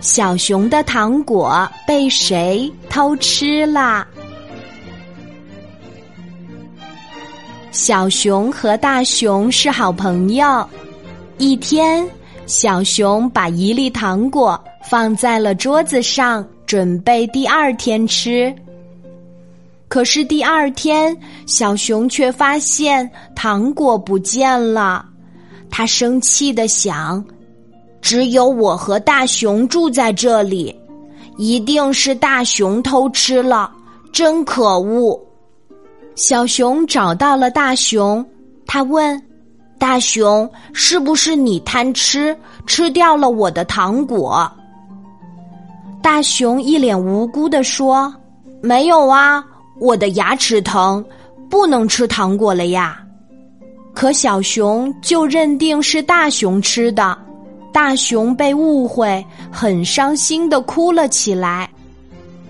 小熊的糖果被谁偷吃了？小熊和大熊是好朋友。一天，小熊把一粒糖果放在了桌子上，准备第二天吃。可是第二天，小熊却发现糖果不见了。他生气的想：“只有我和大熊住在这里，一定是大熊偷吃了，真可恶！”小熊找到了大熊，他问：“大熊，是不是你贪吃，吃掉了我的糖果？”大熊一脸无辜的说：“没有啊，我的牙齿疼，不能吃糖果了呀。”可小熊就认定是大熊吃的，大熊被误会，很伤心的哭了起来。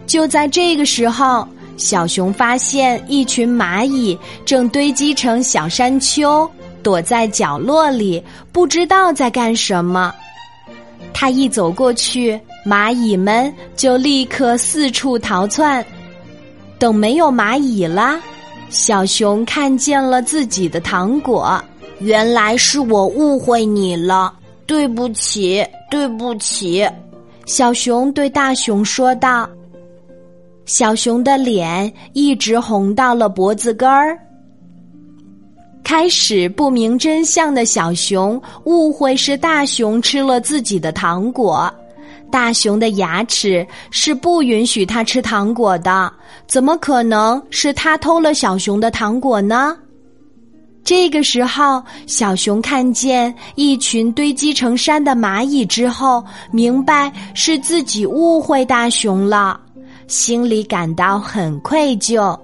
就在这个时候，小熊发现一群蚂蚁正堆积成小山丘，躲在角落里，不知道在干什么。他一走过去，蚂蚁们就立刻四处逃窜。等没有蚂蚁了。小熊看见了自己的糖果，原来是我误会你了，对不起，对不起。小熊对大熊说道。小熊的脸一直红到了脖子根儿。开始不明真相的小熊误会是大熊吃了自己的糖果。大熊的牙齿是不允许他吃糖果的，怎么可能是他偷了小熊的糖果呢？这个时候，小熊看见一群堆积成山的蚂蚁之后，明白是自己误会大熊了，心里感到很愧疚。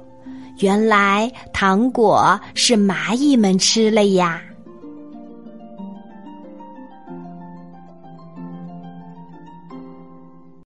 原来糖果是蚂蚁们吃了呀。